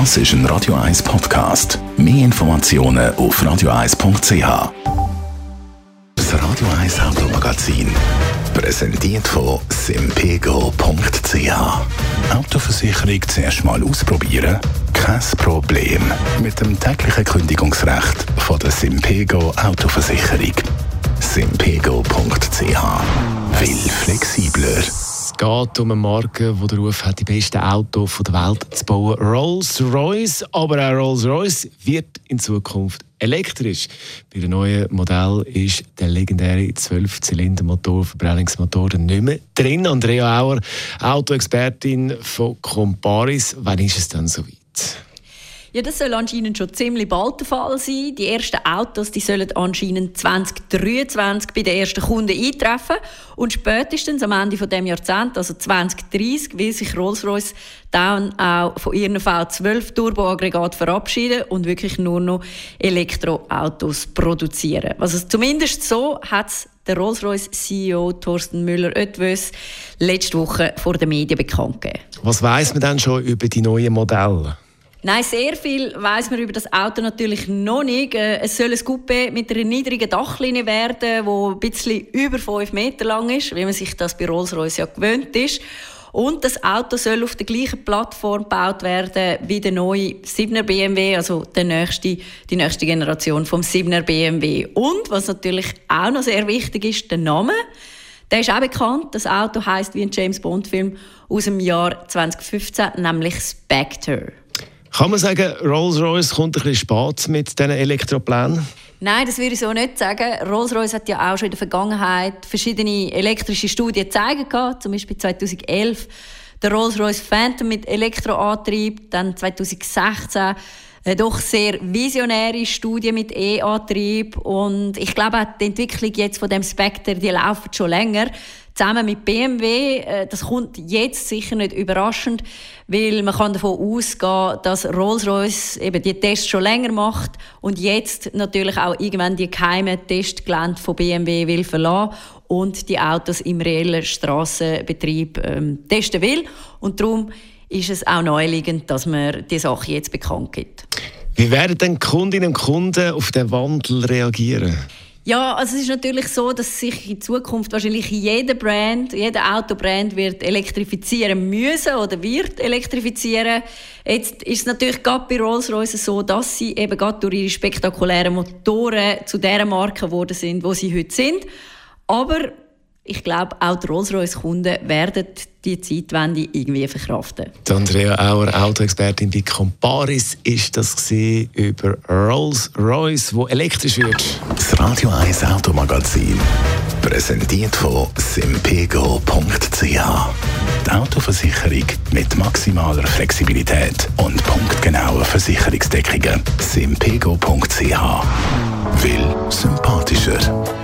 Das ist ein Radio 1 Podcast. Mehr Informationen auf radio1.ch. Das Radio 1 Automagazin. Präsentiert von simpego.ch. Autoversicherung zuerst mal ausprobieren? Kein Problem. Mit dem täglichen Kündigungsrecht von der Simpego Autoversicherung. simpego.ch. Will flexibler. Geht um eine Marke, die den Ruf hat, die besten Autos der Welt zu bauen. Rolls-Royce, aber auch Rolls-Royce wird in Zukunft elektrisch. Bei dem neuen Modell ist der legendäre 12-Zylinder-Motor, Verbrennungsmotor nicht mehr drin. Andrea Auer, Autoexpertin von Comparis. Wann ist es dann soweit? Ja, das soll anscheinend schon ziemlich bald der Fall sein. Die ersten Autos die sollen anscheinend 2023 bei den ersten Kunden eintreffen. Und spätestens am Ende von dem Jahrzehnt, also 2030, will sich Rolls-Royce dann auch von ihren V12 Turboaggregat verabschieden und wirklich nur noch Elektroautos produzieren. Also zumindest so hat es der Rolls-Royce CEO Thorsten Müller-Oetwös letzte Woche vor den Medien bekannt gegeben. Was weiß man denn schon über die neuen Modelle? Nein, sehr viel weiß man über das Auto natürlich noch nicht. Äh, es soll ein Coupé mit einer niedrigen Dachlinie werden, wo ein bisschen über 5 Meter lang ist, wie man sich das bei Rolls-Royce ja gewöhnt ist. Und das Auto soll auf der gleichen Plattform gebaut werden wie der neue 7er BMW, also der nächste, die nächste Generation vom 7er BMW. Und was natürlich auch noch sehr wichtig ist, der Name. Der ist auch bekannt. Das Auto heißt wie ein James Bond Film aus dem Jahr 2015, nämlich Spectre. Kann man sagen, Rolls-Royce kommt ein bisschen spät mit diesen Elektroplänen? Nein, das würde ich so nicht sagen. Rolls-Royce hat ja auch schon in der Vergangenheit verschiedene elektrische Studien gezeigt, zum Beispiel 2011 der Rolls-Royce Phantom mit Elektroantrieb, dann 2016 eine doch sehr visionäre Studie mit E-Antrieb und ich glaube die Entwicklung jetzt von dem Spectre, die läuft schon länger zusammen mit BMW. Äh, das kommt jetzt sicher nicht überraschend, weil man kann davon ausgehen, dass Rolls-Royce eben die Tests schon länger macht und jetzt natürlich auch irgendwann die geheimen Testgelände von BMW will verlassen und die Autos im reellen Straßenbetrieb ähm, testen will. Und darum ist es auch naheliegend, dass man die Sache jetzt bekannt gibt. Wie werden denn Kundinnen und Kunden auf den Wandel reagieren? Ja, also es ist natürlich so, dass sich in Zukunft wahrscheinlich jeder Brand, jeder Autobrand wird elektrifizieren müssen oder wird elektrifizieren. Jetzt ist es natürlich gerade bei Rolls-Royce so, dass sie eben gerade durch ihre spektakulären Motoren zu der Marke geworden sind, wo sie heute sind. Aber ich glaube, auch die Rolls-Royce-Kunden werden die Zeitwende irgendwie verkraften. Die Andrea Auer, Autoexpertin bei Comparis, ist das über Rolls-Royce, wo elektrisch wird. Das Radio 1 Automagazin, präsentiert von simpego.ch. Die Autoversicherung mit maximaler Flexibilität und punktgenauer Versicherungsdeckungen. simpego.ch. Will sympathischer.